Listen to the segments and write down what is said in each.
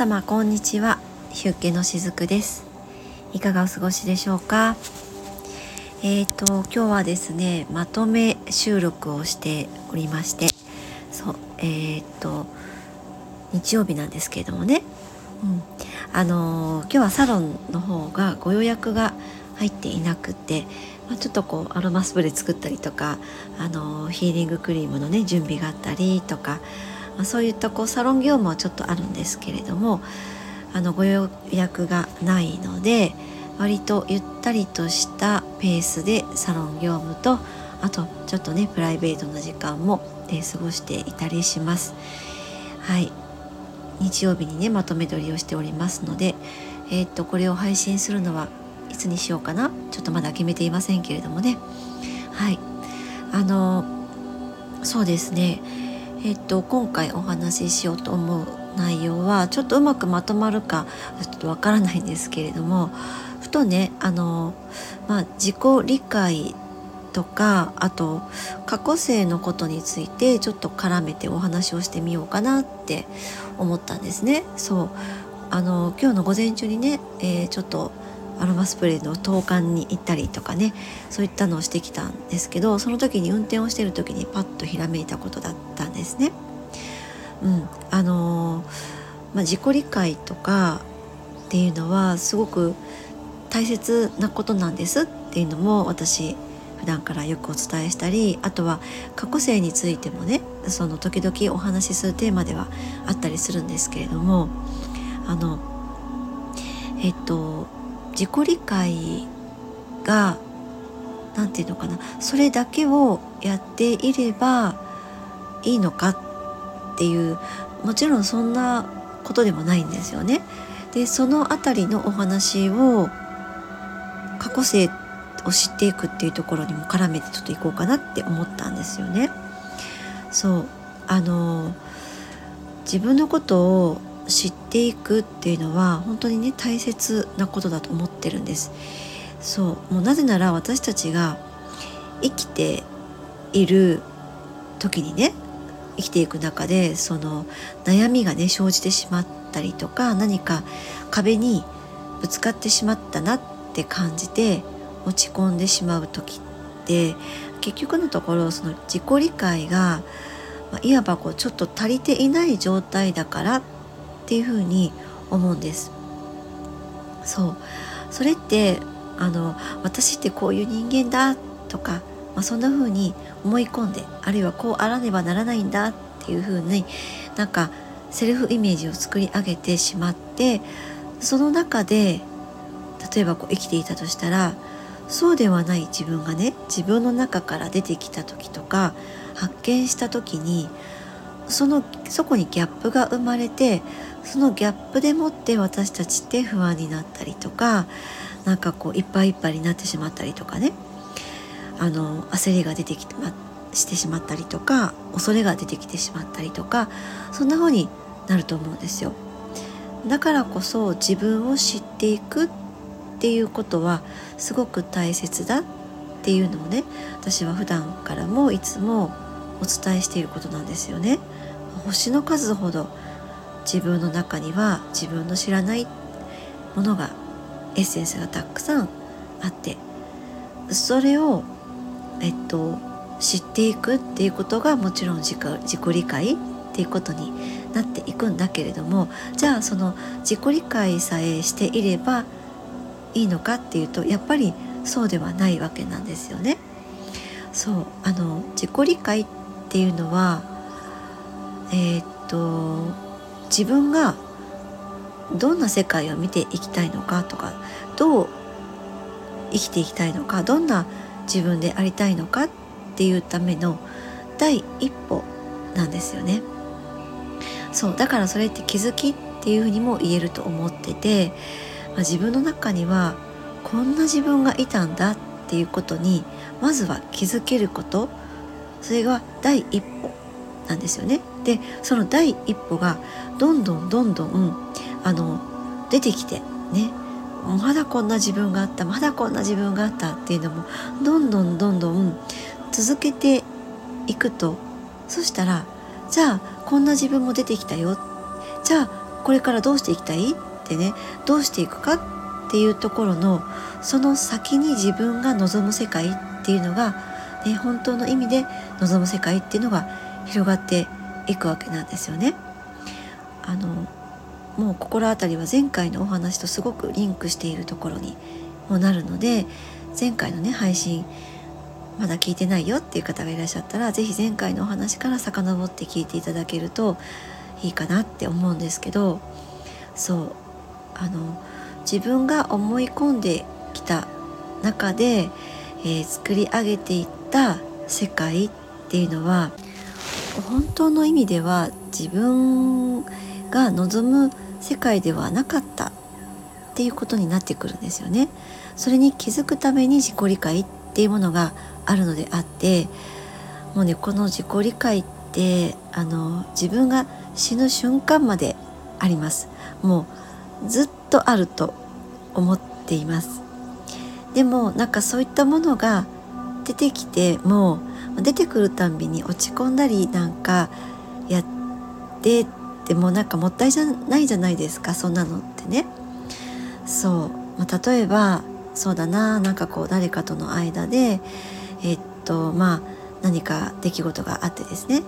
様こんにちは。ヒュッケのしずくです。いかがお過ごしでしょうか？えーと今日はですねまとめ収録をしておりましてそうえーと日曜日なんですけれどもね、うん、あのー、今日はサロンの方がご予約が入っていなくて、ま、ちょっとこうアロマスプレー作ったりとか、あの、ヒーリングクリームのね準備があったりとかまあ、そういったこうサロン業務はちょっとあるんですけれどもあのご予約がないので割とゆったりとしたペースでサロン業務とあとちょっとねプライベートな時間も、え、過ごしていたりします。はい。日曜日にねまとめ撮りをしておりますので、えー、っとこれを配信するのはいつにしようかな？ちょっとまだ決めていませんけれどもね。はい。あのそうですね。えっと、今回お話ししようと思う内容はちょっとうまくまとまるかちょっとわからないんですけれどもふとねあの、まあ、自己理解とかあと過去性のことについてちょっと絡めてお話をしてみようかなって思ったんですね。そうあの今日の午前中にね、えー、ちょっとアロマスプレーの投函に行ったりとかねそういったのをしてきたんですけどその時に運転をしてる時にパッとひらめいたことだったんですね。うん、あの、まあ、自己理解とかっていうのはすごく大切なことなんですっていうのも私普段からよくお伝えしたりあとは過去性についてもねその時々お話しするテーマではあったりするんですけれどもあのえっと自己理解が何て言うのかなそれだけをやっていればいいのかっていうもちろんそんなことでもないんですよね。でその辺りのお話を過去性を知っていくっていうところにも絡めてちょっといこうかなって思ったんですよね。そうあの自分のことを知っていくっていうのは本当にね大切なことだと思ってるんです。そう。もうなぜなら私たちが生きている時にね生きていく中でその悩みがね生じてしまったりとか何か壁にぶつかってしまったなって感じて落ち込んでしまう時って結局のところその自己理解が、いわばこうちょっと足りていない状態だからっていうふに思うんです。そう。それってあの私ってこういう人間だとか、まあ、そんな風に思い込んであるいはこうあらねばならないんだっていう風になんかセルフイメージを作り上げてしまってその中で例えばこう生きていたとしたらそうではない自分がね自分の中から出てきた時とか発見した時にそのそこにギャップが生まれてそのギャップでもって私たちって不安になったりとかなんかこういっぱいいっぱいになってしまったりとかねあの焦りが出てきて、ま、してしまったりとか恐れが出てきてしまったりとかそんな風になると思うんですよ。だからこそ自分を知っていくっていうことはすごく大切だっていうのをね私は普段からもいつもお伝えしていることなんですよね。星の数ほど自分の中には自分の知らないものがエッセンスがたくさんあってそれをえっと知っていくっていうことがもちろん自己理解っていうことになっていくんだけれどもじゃあその自己理解さえしていればいいのかっていうとやっぱりそうではないわけなんですよね。そうあの自己理解っていうのはえー、っと自分がどんな世界を見ていきたいのかとかどう生きていきたいのかどんな自分でありたいのかっていうための第一歩なんですよね。そうだからそれって気づきっていうふうにも言えると思ってて、まあ、自分の中にはこんな自分がいたんだっていうことにまずは気づけることそれが第一歩なんですよね。でその第一歩がどんどんどんどんあの出てきてねまだこんな自分があったまだこんな自分があったっていうのもどんどんどんどん続けていくと。そしたらじゃあこんな自分も出てきたよ。じゃあこれからどうしていきたい？ってねどうしていくかっていうところのその先に自分が望む世界っていうのが、ね、本当の意味で望む世界っていうのが広がっていくわけなんですよね。あのもう心当たりは前回のお話とすごくリンクしているところにもなるので前回のね配信まだ聞いてないよっていう方がいらっしゃったら是非前回のお話から遡って聞いていただけるといいかなって思うんですけどそうあの自分が思い込んできた中で、えー、作り上げていった世界っていうのは本当の意味では自分が望む世界ではなかったっていうことになってくるんですよね。それに気づくために自己理解っていうものがあるのであってもうねこの自己理解ってあの自分が死ぬ瞬間までありますもうずっとあると思っていますでもなんかそういったものが出てきてもう出てくるたんびに落ち込んだりなんかやってってもなんかもったいじゃないじゃないですかそんなのってね。そう、まあ、例えばそうだななんかこう誰かとの間でえっとまあ何か出来事があってですね。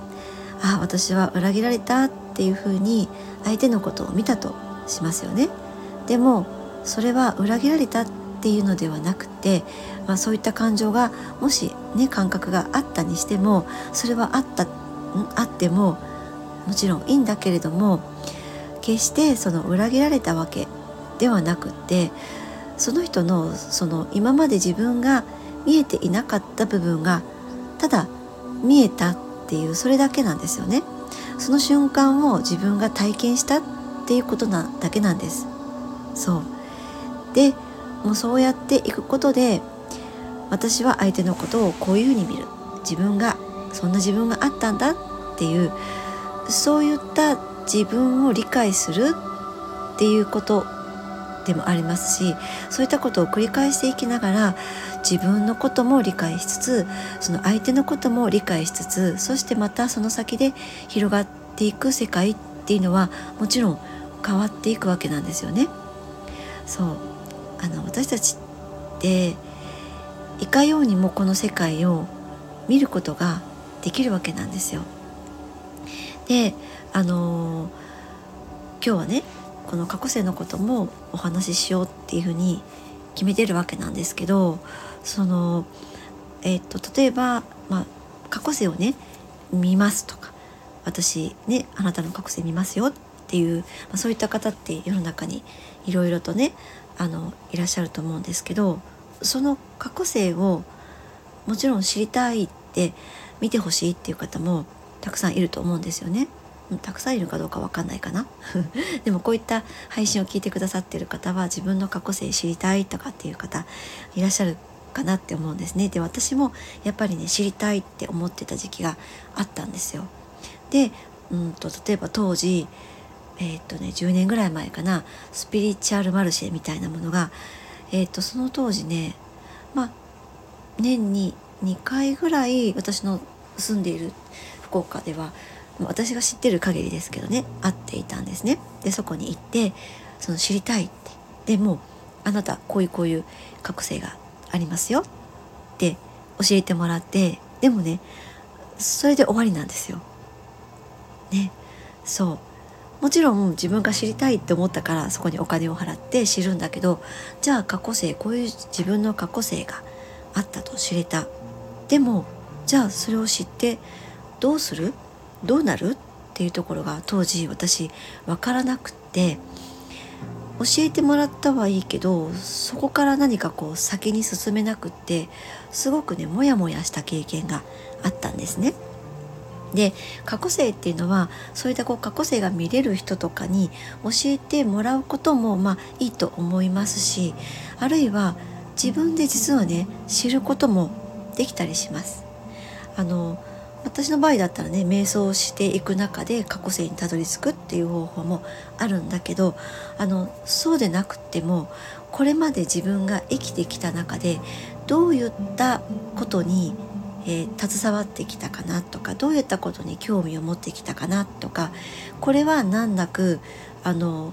あ私は裏切られたっていうふうに相手のことを見たとしますよね。でもそれは裏切られたっていうのではなくて、まあ、そういった感情がもしね感覚があったにしてもそれはあったあってももちろんいいんだけれども決してその裏切られたわけではなくってその人のその今まで自分が見えていなかった部分がただ見えたっていうそれだけなんですよね。その瞬間を自分が体験したっていうことなだけなんです。そう。でもうそうやっていくことで私は相手のことをこういうふうに見る自分がそんな自分があったんだっていうそういった自分を理解するっていうことでもありますしそういったことを繰り返していきながら自分のことも理解しつつその相手のことも理解しつつそしてまたその先で広がっていく世界っていうのはもちろん変わっていくわけなんですよね。そうあの私たちっていかようにもこの世界を見ることができるわけなんですよ。であの今日はねこの過去世のこともお話ししようっていうふうに決めてるわけなんですけどそのえっ、と例えば、まあ、過去世をね見ますとか私ねあなたの過去世見ますよっていう、まあ、そういった方って世の中にいろいろとねあのいらっしゃると思うんですけどその過去世をもちろん知りたいって見てほしいっていう方もたくさんいると思うんですよね。たくさんいるかどうかわかんないかな。でもこういった配信を聞いてくださってる方は自分の過去性知りたいとかっていう方いらっしゃるかなって思うんですね。で私もやっぱりね知りたいって思ってた時期があったんですよ。でうんと例えば当時えー、っとね10年ぐらい前かな。スピリチュアルマルシェみたいなものがえー、とその当時ねまあ年に2回ぐらい私の住んでいる福岡では私が知ってる限りですけどね会っていたんですね。でそこに行ってその知りたいって。でもあなたこういうこういう覚醒がありますよ。って教えてもらってでもねそれで終わりなんですよ。ね。そう。もちろん自分が知りたいって思ったからそこにお金を払って知るんだけどじゃあ過去性こういう自分の過去性があったと知れた。でもじゃあそれを知ってどうする？どうなる？っていうところが当時私分からなくって教えてもらったはいいけどそこから何かこう先に進めなくってすごくねモヤモヤした経験があったんですね。で過去性っていうのはそういったこう過去性が見れる人とかに教えてもらうこともまあいいと思いますしあるいは自分で実はね知ることもできたりします。あの私の場合だったらね瞑想をしていく中で過去性にたどり着くっていう方法もあるんだけどあのそうでなくてもこれまで自分が生きてきた中でどういったことに、えー、携わってきたかなとかどういったことに興味を持ってきたかなとかこれは難なくあの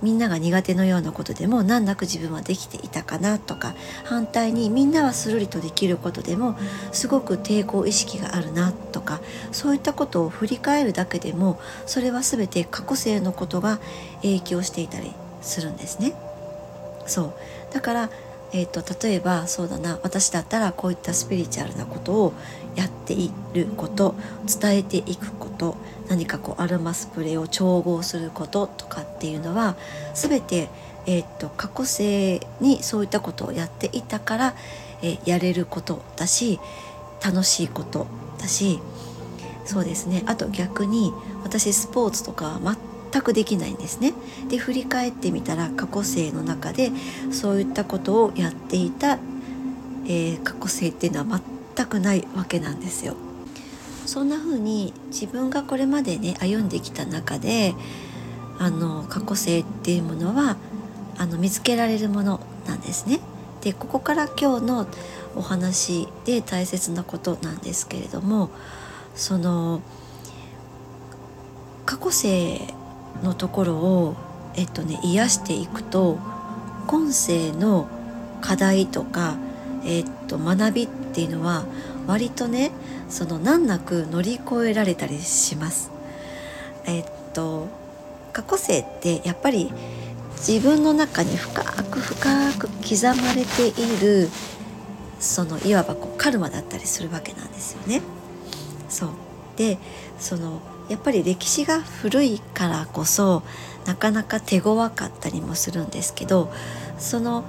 みんなが苦手のようなことでも難なく自分はできていたかなとか反対にみんなはスルリとできることでもすごく抵抗意識があるなとかそういったことを振り返るだけでもそれは全て過去性のことが影響していたりするんですね。そうだからえーと、例えばそうだな私だったらこういったスピリチュアルなことをやっていること伝えていくこと何かこうアルマスプレーを調合することとかっていうのは全て、えーと、過去性にそういったことをやっていたから、えー、やれることだし楽しいことだしそうですね。あと逆に私スポーツとか全くできないんですね。で振り返ってみたら過去生の中でそういったことをやっていた、えー、過去生っていうのは全くないわけなんですよ。そんな風に自分がこれまでね歩んできた中であの過去性っていうものはあの見つけられるものなんですね。でここから今日のお話で大切なことなんですけれどもその過去性のところを、えっとね、癒していくと今世の課題とか、えっと、学びっていうのは割とねその難なく乗り越えられたりします。えっと過去世ってやっぱり自分の中に深く深く刻まれているそのいわばこうカルマだったりするわけなんですよね。でそのやっぱり歴史が古いからこそなかなか手強かったりもするんですけどその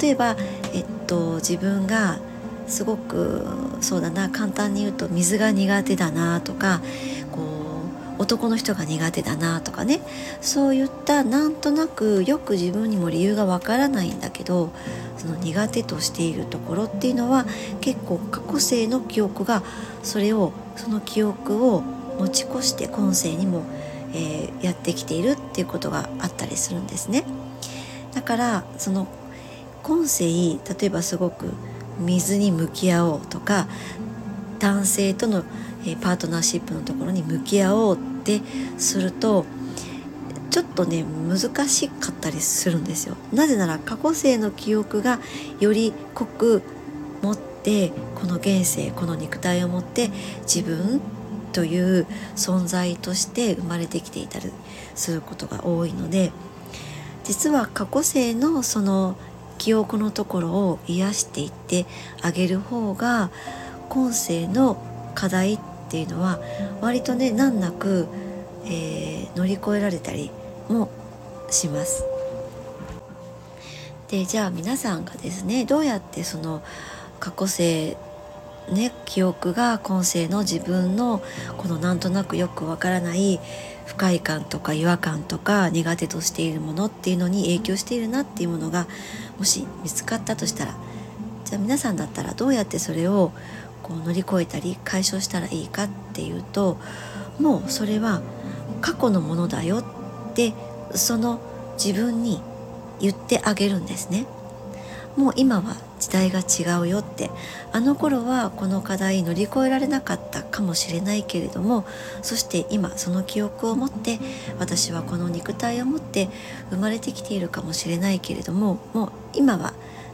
例えば、えっと、自分がすごくそうだな簡単に言うと水が苦手だなとかこう男の人が苦手だなとかねそういったなんとなくよく自分にも理由がわからないんだけどその苦手としているところっていうのは結構過去性の記憶がそれをその記憶を持ち越して今世にも、えー、やってきているっていうことがあったりするんですね。だからその今世例えばすごく水に向き合おうとか男性との、えー、パートナーシップのところに向き合おうってするとちょっとね難しかったりするんですよ。なぜなら過去世の記憶がより濃くてこの現世この肉体を持って自分という存在として生まれてきていたりすることが多いので実は過去世のその記憶のところを癒していってあげる方が今世の課題っていうのは割とね難なく、えー、乗り越えられたりもします。でじゃあ皆さんがですねどうやってその過去世ね、記憶が今世の自分のこのなんとなくよくわからない不快感とか違和感とか苦手としているものっていうのに影響しているなっていうものがもし見つかったとしたらじゃあ皆さんだったらどうやってそれをこう乗り越えたり解消したらいいかっていうともうそれは過去のものだよってその自分に言ってあげるんですね。もう今は時代が違うよってあの頃はこの課題乗り越えられなかったかもしれないけれどもそして今その記憶を持って私はこの肉体を持って生まれてきているかもしれないけれどももう今は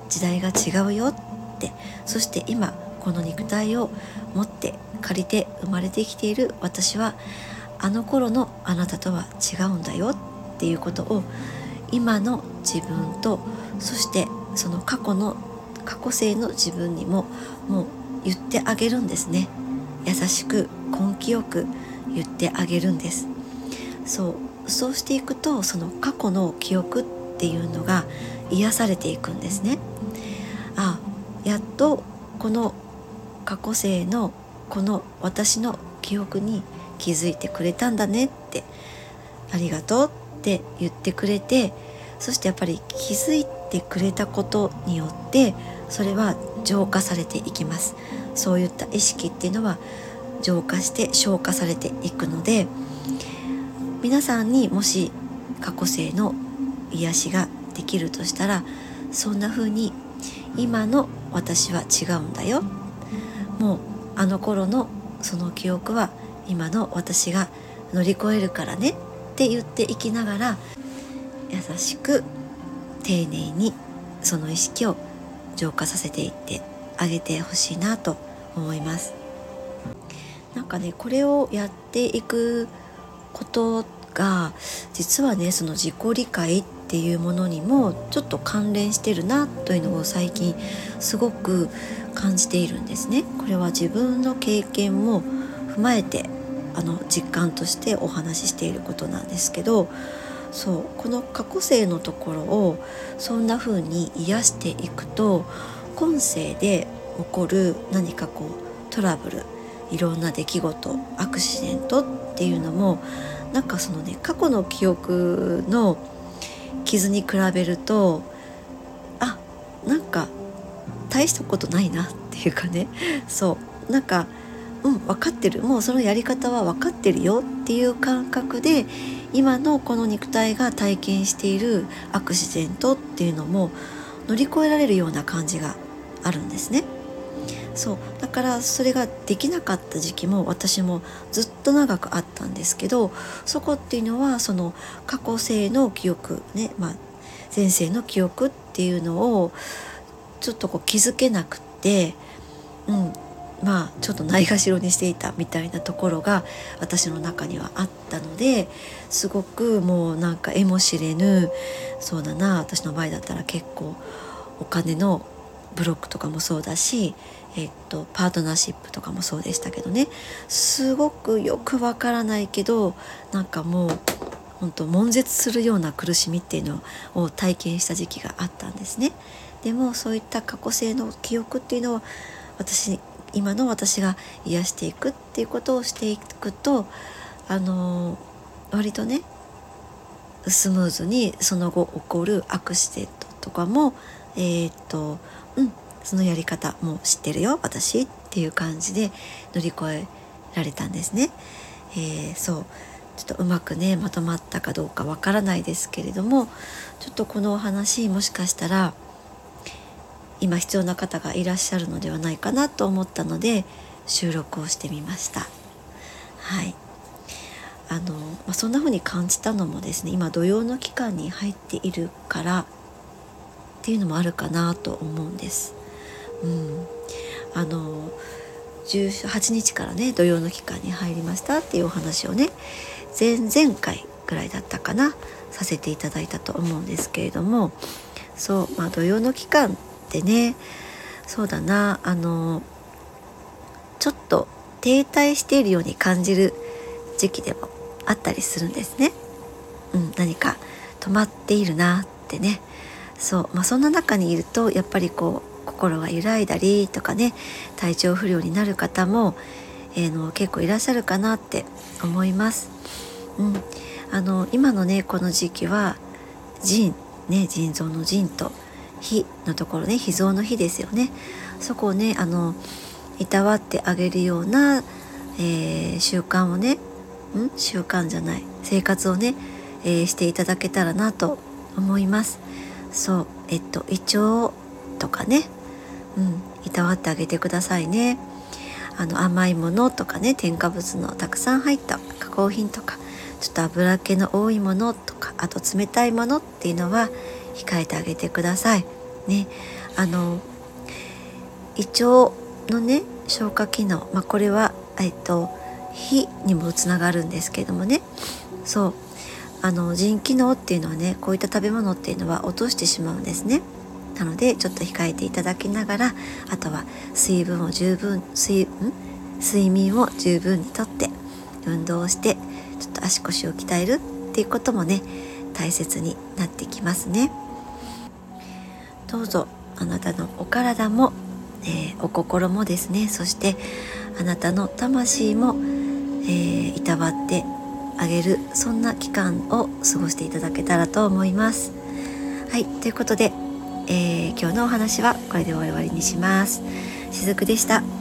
時代が違うよってそして今この肉体を持って借りて生まれてきている私はあの頃のあなたとは違うんだよっていうことを今の自分とそしてその過去の過去性の自分にももう言ってあげるんですね。優しく根気よく言ってあげるんです。そうそうしていくとその過去の記憶っていうのが癒されていくんですね。あやっとこの過去性のこの私の記憶に気づいてくれたんだねってありがとうって言ってくれてそしてやっぱり気づいてくれたことによってそれは浄化されていきます。そういった意識っていうのは浄化して消化されていくので皆さんにもし過去性の癒しができるとしたらそんな風に今の私は違うんだよ。もうあの頃のその記憶は今の私が乗り越えるからねって言っていきながら優しく丁寧にその意識を浄化させていってあげてほしいなと思いますなんかねこれをやっていくことが実はねその自己理解っていうものにもちょっと関連してるなというのを最近すごく感じているんですね。これは自分の経験も踏まえてあの実感としてお話ししていることなんですけどそうこの過去性のところをそんな風に癒していくと今世で起こる何かこうトラブルいろんな出来事アクシデントっていうのもなんかそのね過去の記憶の傷に比べるとあなんか大したことないなっていうかね。そうなんかうん分かってる。もうそのやり方は分かってるよっていう感覚で今のこの肉体が体験しているアクシデントっていうのも乗り越えられるような感じがあるんですね。そう。だからそれができなかった時期も私もずっと長くあったんですけどそこっていうのはその過去性の記憶ね、まあ、前世の記憶っていうのをちょっとこう気づけなくって、うん、まあちょっとないがしろにしていたみたいなところが私の中にはあったのですごくもうなんかえもしれぬそうだな私の場合だったら結構お金のブロックとかもそうだし、えっと、パートナーシップとかもそうでしたけどねすごくよくわからないけどなんかもう本当悶絶するような苦しみっていうのを体験した時期があったんですね。でもそういった過去性の記憶っていうのを私今の私が癒していくっていうことをしていくとあの割とねスムーズにその後起こるアクシデントとかもえー、っとうんそのやり方もう知ってるよ私っていう感じで乗り越えられたんですね。えー、そうちょっとうまくねまとまったかどうかわからないですけれどもちょっとこのお話もしかしたら今必要な方がいらっしゃるのではないかなと思ったので収録をしてみました。はいあのまあ、そんな風に感じたのもですね今土曜の期間に入っているからっていうのもあるかなと思うんです。うん、あの18日からね土曜の期間に入りましたっていうお話をね前々回ぐらいだったかなさせていただいたと思うんですけれどもそうまあ土曜の期間ってね。そうだな。あのちょっと停滞しているように感じる時期でもあったりするんですね。うん、何か。止まっているなってね。そう、まあ、そんな中にいるとやっぱりこう心が揺らいだりとかね体調不良になる方も、えー、の結構いらっしゃるかなって思います。うん、あの今のねこの時期は腎ね腎臓の腎と火のところね脾臓の火ですよね。そこをねあのいたわってあげるような、えー、習慣をねん？習慣じゃない。生活をね、えー、していただけたらなと思います。そう。えっと胃腸とかね。うん。いたわってあげてくださいね。あの甘いものとかね添加物のたくさん入った加工品とかちょっと油気の多いものとかあと冷たいものっていうのは控えてあげてください。ね、あの胃腸のね消化機能、まあ、これは、えっと、火にもつながるんですけどもねそうあの腎機能っていうのはねこういった食べ物っていうのは落としてしまうんですね。なのでちょっと控えていただきながらあとは水分を十分水睡眠を十分にとって運動をしてちょっと足腰を鍛えるっていうこともね大切になってきますね。どうぞあなたのお体も、えー、お心もですねそしてあなたの魂も、えー、いたわってあげるそんな期間を過ごしていただけたらと思います。はいということで、えー、今日のお話はこれで終わりにします。しずくでした。